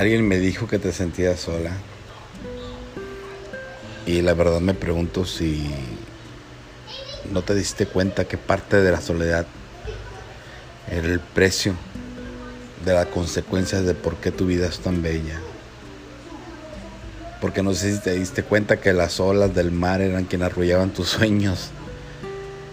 Alguien me dijo que te sentías sola. Y la verdad me pregunto si no te diste cuenta que parte de la soledad era el precio de las consecuencias de por qué tu vida es tan bella. Porque no sé si te diste cuenta que las olas del mar eran quienes arrullaban tus sueños.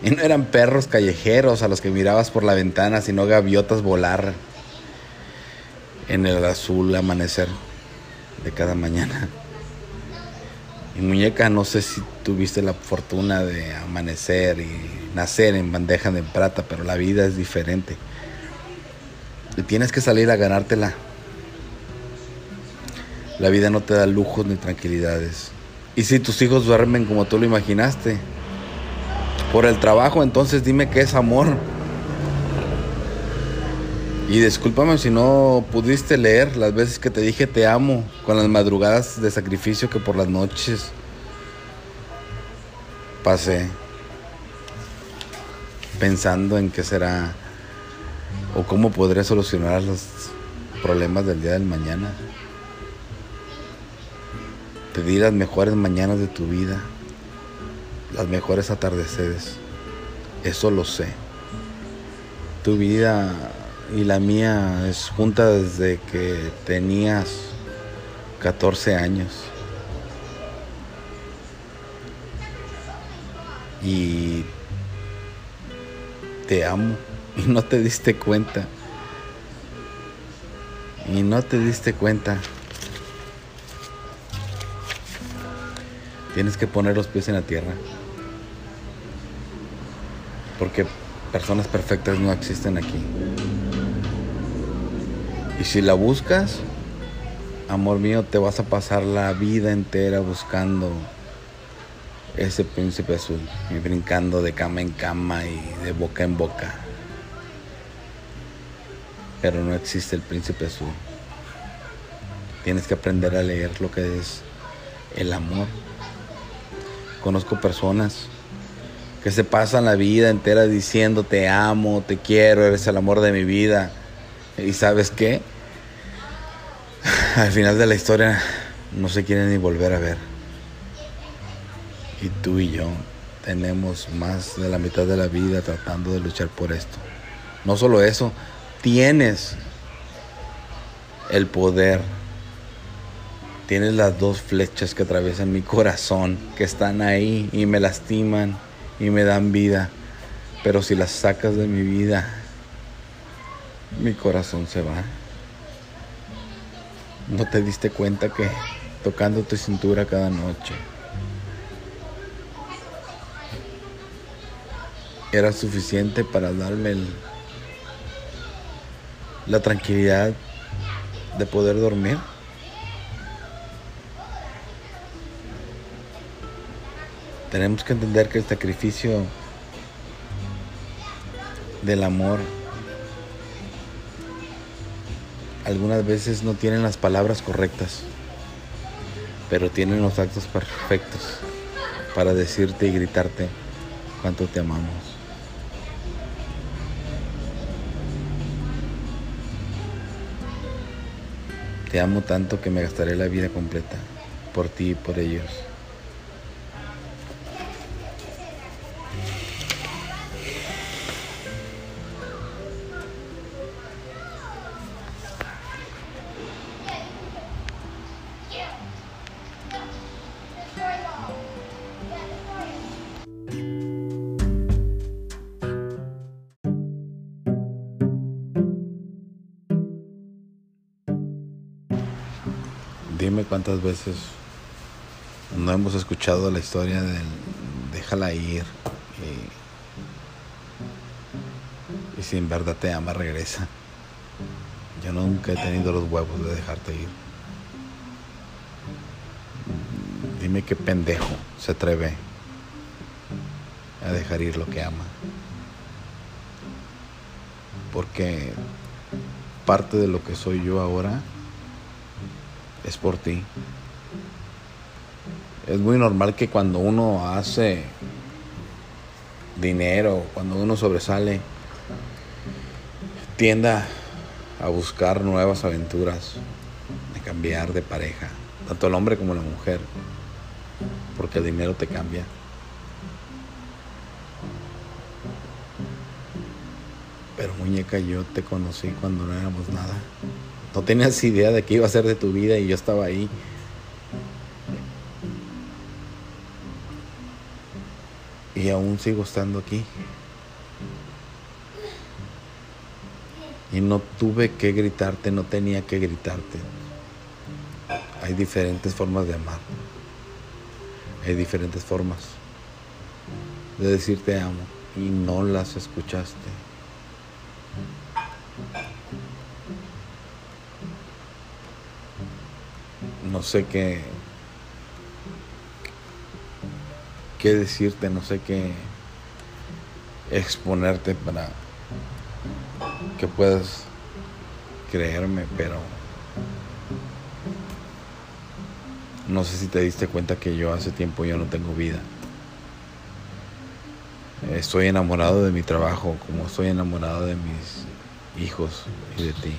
Y no eran perros callejeros a los que mirabas por la ventana, sino gaviotas volar en el azul amanecer de cada mañana. Y muñeca, no sé si tuviste la fortuna de amanecer y nacer en bandeja de plata, pero la vida es diferente. Y tienes que salir a ganártela. La vida no te da lujos ni tranquilidades. Y si tus hijos duermen como tú lo imaginaste, por el trabajo, entonces dime qué es amor. Y discúlpame si no pudiste leer las veces que te dije te amo, con las madrugadas de sacrificio que por las noches pasé pensando en qué será o cómo podré solucionar los problemas del día del mañana. Te di las mejores mañanas de tu vida, las mejores atardeceres, eso lo sé. Tu vida y la mía es junta desde que tenías 14 años. Y te amo y no te diste cuenta. Y no te diste cuenta. Tienes que poner los pies en la tierra. Porque personas perfectas no existen aquí. Si la buscas, amor mío, te vas a pasar la vida entera buscando ese príncipe azul y brincando de cama en cama y de boca en boca. Pero no existe el príncipe azul. Tienes que aprender a leer lo que es el amor. Conozco personas que se pasan la vida entera diciendo te amo, te quiero, eres el amor de mi vida y sabes qué? Al final de la historia no se quieren ni volver a ver. Y tú y yo tenemos más de la mitad de la vida tratando de luchar por esto. No solo eso, tienes el poder. Tienes las dos flechas que atraviesan mi corazón, que están ahí y me lastiman y me dan vida. Pero si las sacas de mi vida, mi corazón se va. No te diste cuenta que tocando tu cintura cada noche era suficiente para darme la tranquilidad de poder dormir. Tenemos que entender que el sacrificio del amor algunas veces no tienen las palabras correctas, pero tienen los actos perfectos para decirte y gritarte cuánto te amamos. Te amo tanto que me gastaré la vida completa por ti y por ellos. Dime cuántas veces no hemos escuchado la historia del déjala ir y, y si en verdad te ama regresa. Yo nunca he tenido los huevos de dejarte ir. Dime qué pendejo se atreve a dejar ir lo que ama. Porque parte de lo que soy yo ahora es por ti. Es muy normal que cuando uno hace dinero, cuando uno sobresale, tienda a buscar nuevas aventuras, cambiar de pareja, tanto el hombre como la mujer, porque el dinero te cambia. Pero muñeca, yo te conocí cuando no éramos nada. No tenías idea de qué iba a ser de tu vida y yo estaba ahí. Y aún sigo estando aquí. Y no tuve que gritarte, no tenía que gritarte. Hay diferentes formas de amar. Hay diferentes formas de decir te amo y no las escuchaste. No sé qué qué decirte, no sé qué exponerte para que puedas creerme, pero no sé si te diste cuenta que yo hace tiempo yo no tengo vida. Estoy enamorado de mi trabajo, como estoy enamorado de mis hijos y de ti.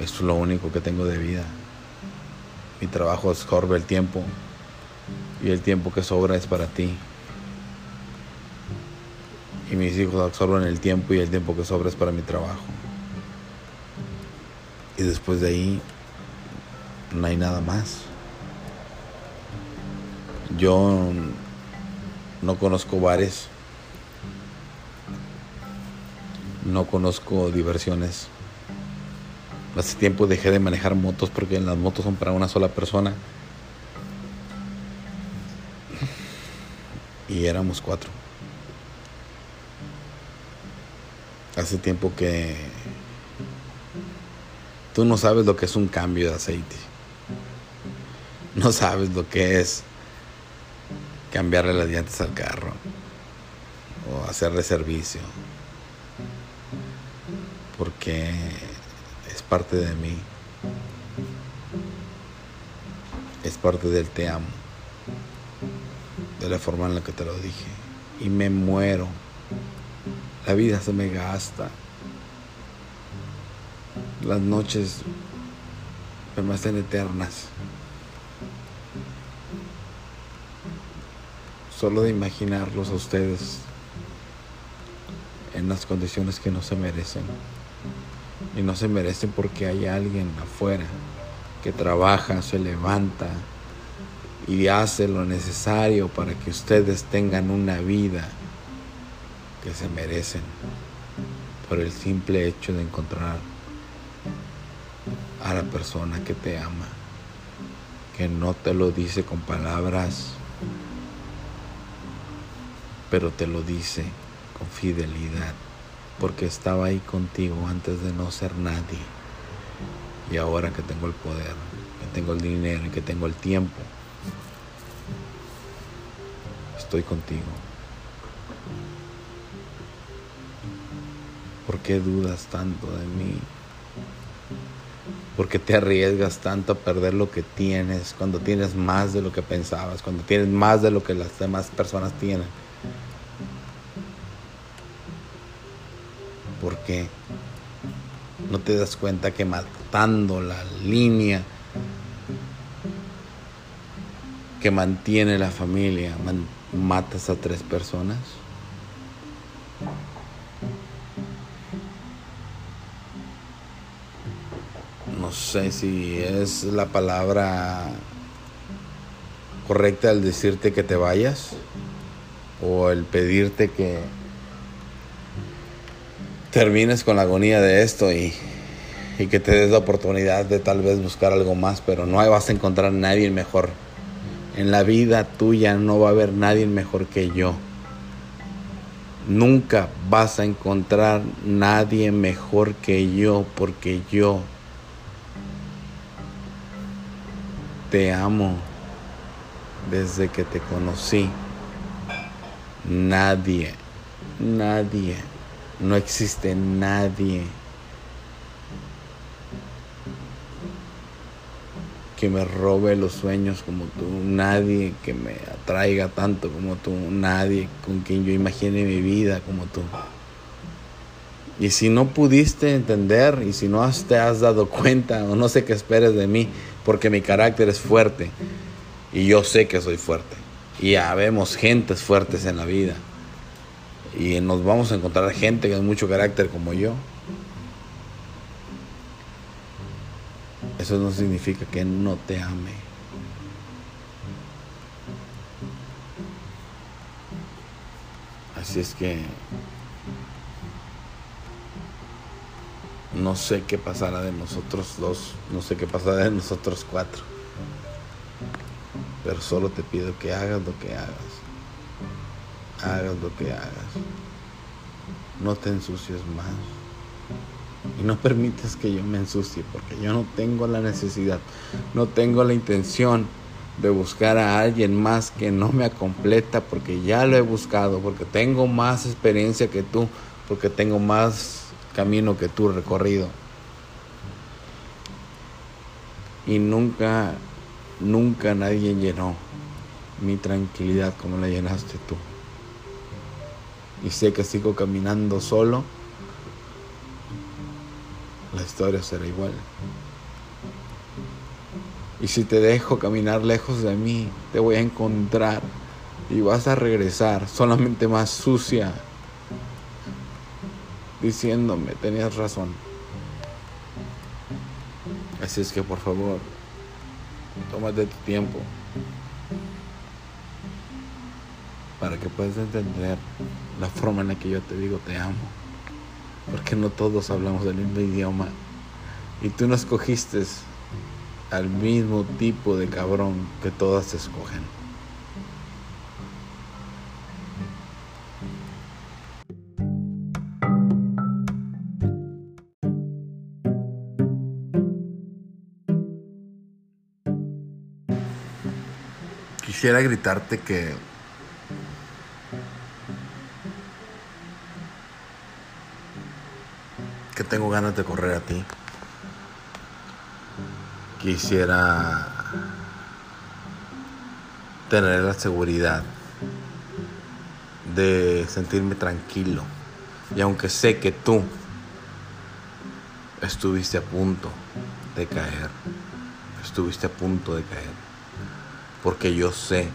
Esto es lo único que tengo de vida. Mi trabajo absorbe el tiempo y el tiempo que sobra es para ti. Y mis hijos absorben el tiempo y el tiempo que sobra es para mi trabajo. Y después de ahí no hay nada más. Yo no conozco bares, no conozco diversiones. Hace tiempo dejé de manejar motos porque las motos son para una sola persona. Y éramos cuatro. Hace tiempo que tú no sabes lo que es un cambio de aceite. No sabes lo que es cambiarle las llantas al carro o hacerle servicio. Porque parte de mí. Es parte del te amo. De la forma en la que te lo dije. Y me muero la vida se me gasta. Las noches me hacen eternas. Solo de imaginarlos a ustedes en las condiciones que no se merecen. Y no se merecen porque hay alguien afuera que trabaja, se levanta y hace lo necesario para que ustedes tengan una vida que se merecen por el simple hecho de encontrar a la persona que te ama, que no te lo dice con palabras, pero te lo dice con fidelidad, porque estaba ahí contigo antes de no ser nadie. Y ahora que tengo el poder, que tengo el dinero y que tengo el tiempo, estoy contigo. ¿Por qué dudas tanto de mí? ¿Por qué te arriesgas tanto a perder lo que tienes cuando tienes más de lo que pensabas, cuando tienes más de lo que las demás personas tienen? ¿Por qué? ¿No te das cuenta que matando la línea que mantiene la familia, matas a tres personas? no sé si es la palabra correcta al decirte que te vayas o el pedirte que termines con la agonía de esto y, y, que te des la oportunidad de tal vez buscar algo más, pero no vas a encontrar nadie mejor. En la vida tuya no va a haber nadie mejor que yo. Nunca vas a encontrar nadie mejor que yo porque yo Te amo desde que te conocí. Nadie, nadie, no existe nadie que me robe los sueños como tú, nadie que me atraiga tanto como tú, nadie con quien yo imagine mi vida como tú. Y si no pudiste entender y si no te has dado cuenta o no sé qué esperes de mí, porque mi carácter es fuerte y yo sé que soy fuerte. Y ya vemos gentes fuertes en la vida. Y nos vamos a encontrar gente tiene mucho carácter como yo. Eso no significa que no te ame. Así es que no sé qué pasará de nosotros dos, no sé qué pasará de nosotros cuatro. Pero solo te pido que hagas lo que hagas. Hagas lo que hagas. No te ensucies más. Y no permites que yo me ensucie porque yo no tengo la necesidad, no tengo la intención de buscar a alguien más que no me completa porque ya lo he buscado, porque tengo más experiencia que tú, porque tengo más camino que tú recorrido. Y nunca, nunca nadie llenó mi tranquilidad como la llenaste tú. Y sé que sigo caminando solo la historia será igual. Y si te dejo caminar lejos de mí, te voy a encontrar y vas a regresar solamente más sucia, diciéndome, tenías razón. Así es que por favor, tómate tu tiempo para que puedas entender la forma en la que yo te digo te amo porque no todos hablamos el mismo idioma. Y tú no escogiste al mismo tipo de cabrón que todas escogen. Quisiera gritarte que tengo ganas de correr a ti. Quisiera tener la seguridad de sentirme tranquilo. Y aunque sé que tú estuviste a punto de caer, estuviste a punto de caer, porque yo sé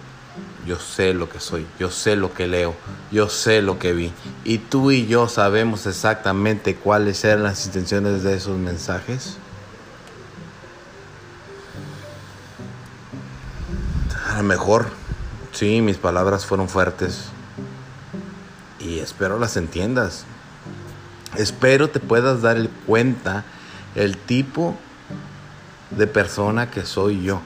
yo sé lo que soy, yo sé lo que leo, yo sé lo que vi. Y tú y yo sabemos exactamente cuáles eran las intenciones de esos mensajes. A lo mejor, sí, mis palabras fueron fuertes. Y espero las entiendas. Espero te puedas dar cuenta el tipo de persona que soy yo.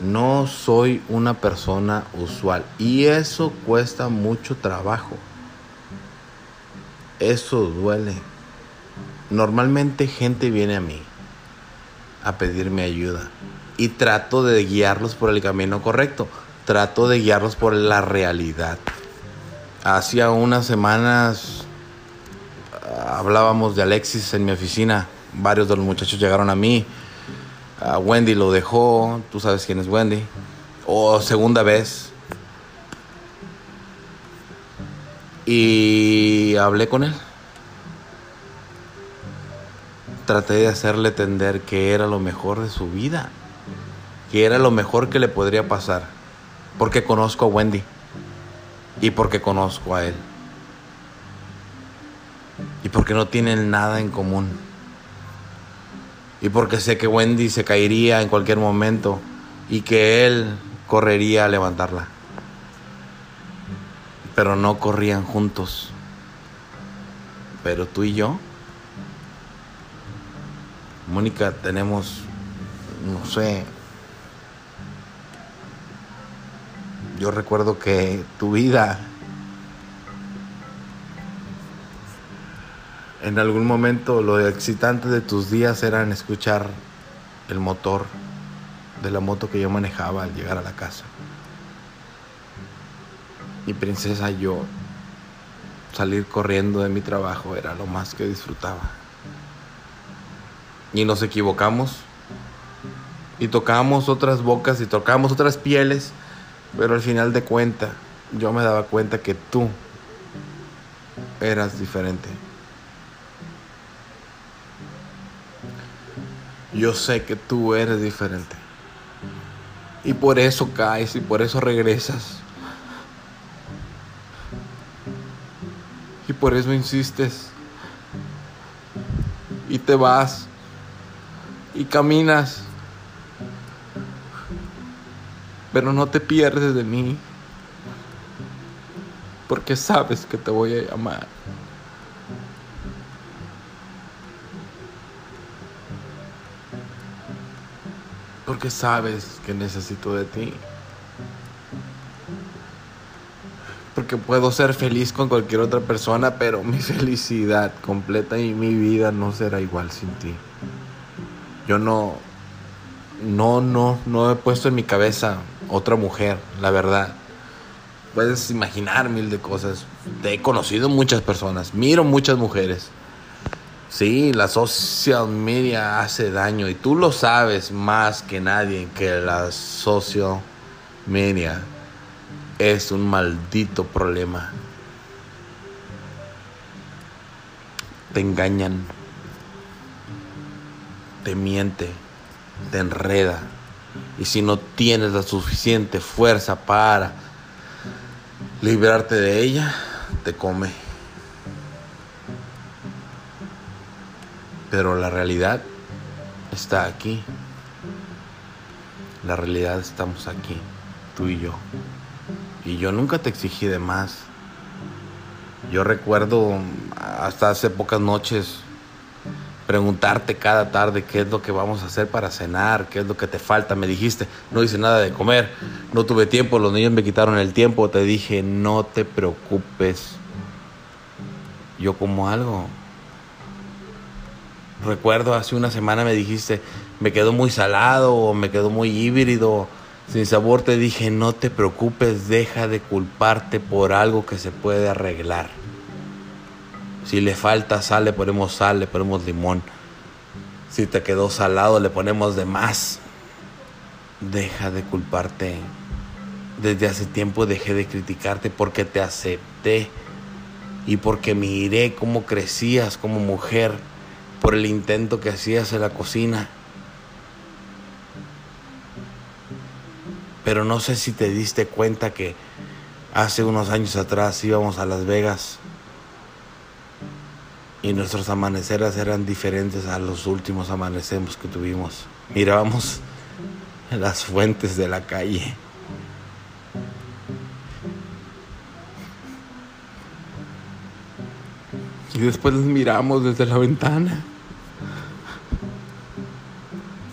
No soy una persona usual y eso cuesta mucho trabajo. Eso duele. Normalmente gente viene a mí a pedirme ayuda y trato de guiarlos por el camino correcto. Trato de guiarlos por la realidad. Hacía unas semanas ah, hablábamos de Alexis en mi oficina. Varios de los muchachos llegaron a mí Wendy lo dejó, tú sabes quién es Wendy. O segunda vez. Y hablé con él. Traté de hacerle entender que era lo mejor de su vida. Que era lo mejor que le podría pasar. Porque conozco a Wendy. Y porque conozco a él. Y porque no tienen nada en común y porque sé que Wendy se caería en cualquier momento y que él correría a levantarla. Pero no corrían juntos. Pero tú y yo, Mónica, tenemos, no sé, yo recuerdo que tu vida En algún momento lo excitante de tus días eran escuchar el motor de la moto que yo manejaba al llegar a la casa. Mi princesa, yo salir corriendo de mi trabajo era lo más que disfrutaba. Y nos equivocamos y tocamos otras bocas y tocamos otras pieles, pero al final de cuenta yo me daba cuenta que tú eras diferente Yo sé que tú eres diferente. Y por eso caes y por eso regresas. Y por eso insistes. Y te vas. Y caminas. Pero no te pierdes de mí. Porque sabes que te voy a amar. Porque sabes que necesito de ti. Porque puedo ser feliz con cualquier otra persona, pero mi felicidad completa y mi vida no será igual sin ti. Yo no, no, no, no he puesto en mi cabeza otra mujer, la verdad. Puedes imaginar mil de cosas. Te he conocido muchas personas, miro muchas mujeres. Sí, la social media hace daño y tú lo sabes más que nadie que la social media es un maldito problema. Te engañan, te miente, te enreda. Y si no tienes la suficiente fuerza para librarte de ella, te come. Pero la realidad está aquí. La realidad estamos aquí, tú y yo. Y yo nunca te exigí de más. Yo recuerdo hasta hace pocas noches preguntarte cada tarde qué es lo que vamos a hacer para cenar, qué es lo que te falta. Me dijiste, no hice nada de comer, no tuve tiempo, los niños me quitaron el tiempo. Te dije, no te preocupes. Yo como algo, Recuerdo hace una semana me dijiste, me quedó muy salado o me quedó muy híbrido, sin sabor. Te dije, no te preocupes, deja de culparte por algo que se puede arreglar. Si le falta sal, le ponemos sal, le ponemos limón. Si te quedó salado, le ponemos de más. Deja de culparte. Desde hace tiempo dejé de criticarte porque te acepté y porque miré cómo crecías como mujer por el intento que hacías en la cocina. Pero no sé si te diste cuenta que hace unos años atrás íbamos a Las Vegas y nuestros amaneceres eran diferentes a los últimos amaneceres que tuvimos. Mirábamos las fuentes de la calle. Y después las miramos desde la ventana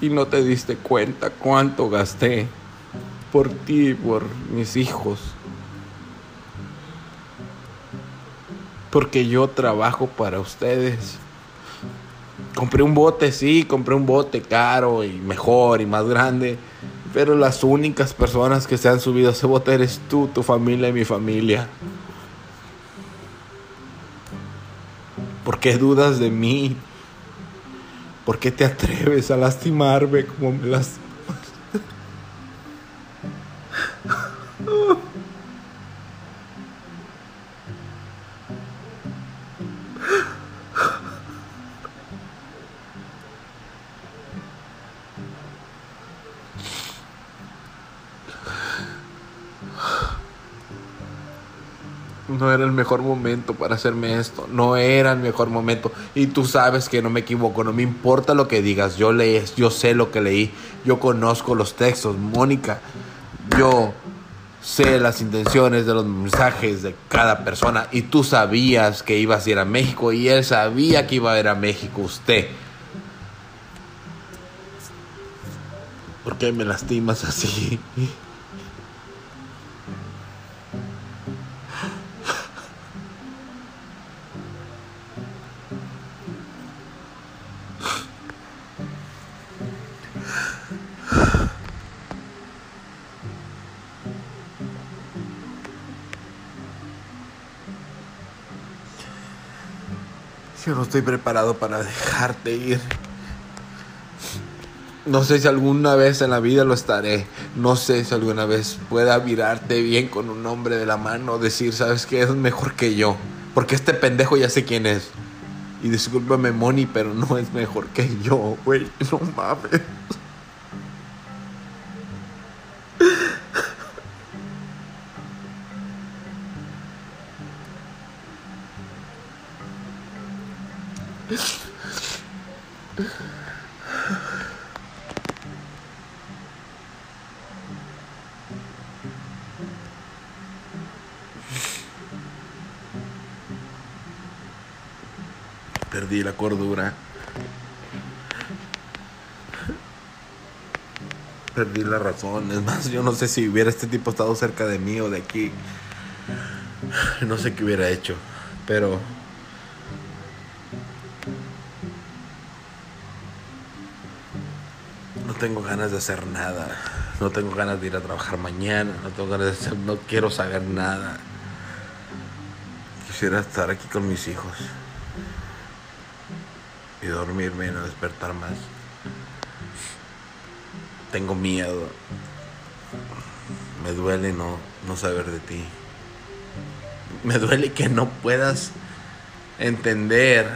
y no te diste cuenta cuánto gasté por ti y por mis hijos. Porque yo trabajo para ustedes. Compré un bote, sí, compré un bote caro y mejor y más grande. Pero las únicas personas que se han subido a ese bote eres tú, tu familia y mi familia. Qué dudas de mí? ¿Por qué te atreves a lastimarme como me lastimas? No era el mejor momento para hacerme esto, no era el mejor momento. Y tú sabes que no me equivoco, no me importa lo que digas, yo leí, yo sé lo que leí, yo conozco los textos, Mónica, yo sé las intenciones de los mensajes de cada persona y tú sabías que ibas a ir a México y él sabía que iba a ir a México usted. ¿Por qué me lastimas así? Yo no estoy preparado para dejarte ir. No sé si alguna vez en la vida lo estaré. No sé si alguna vez pueda mirarte bien con un hombre de la mano, decir, ¿sabes qué? Es mejor que yo. Porque este pendejo ya sé quién es. Y discúlpame, Moni, pero no es mejor que yo, güey. No mames. Perdí la cordura. Perdí la razón. Es más, yo no sé si hubiera este tipo estado cerca de mí o de aquí. No sé qué hubiera hecho. Pero... No tengo ganas de hacer nada. No tengo ganas de ir a trabajar mañana. No tengo ganas de hacer... No quiero saber nada. Quisiera estar aquí con mis hijos dormirme no despertar más. Tengo miedo. Me duele no, no saber de ti. Me duele que no puedas entender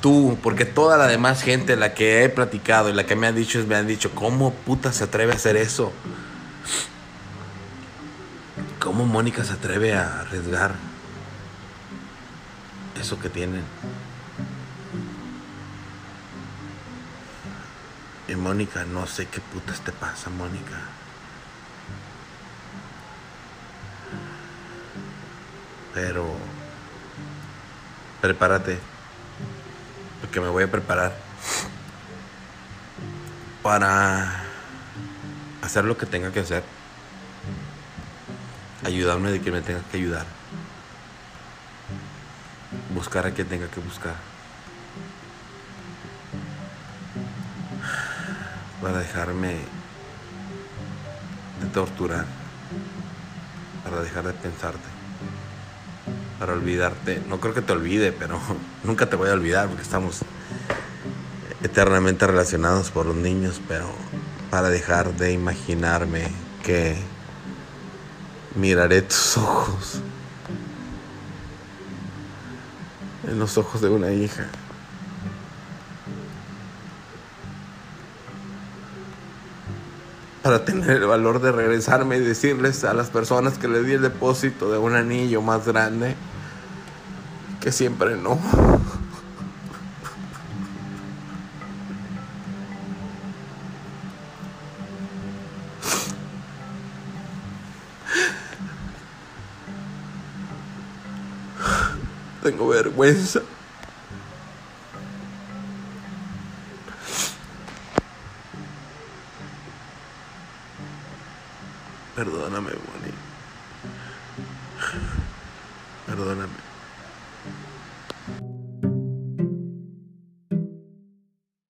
tú, porque toda la demás gente, la que he platicado y la que me han dicho, me han dicho, ¿cómo puta se atreve a hacer eso? ¿Cómo Mónica se atreve a arriesgar eso que tienen? Y Mónica, no sé qué putas te pasa, Mónica. Pero prepárate, porque me voy a preparar para hacer lo que tenga que hacer. Ayudarme de quien me tenga que ayudar. Buscar a quien tenga que buscar. Para dejarme de torturar, para dejar de pensarte, para olvidarte. No creo que te olvide, pero nunca te voy a olvidar porque estamos eternamente relacionados por los niños, pero para dejar de imaginarme que miraré tus ojos en los ojos de una hija. Para tener el valor de regresarme y decirles a las personas que le di el depósito de un anillo más grande que siempre no. Tengo vergüenza.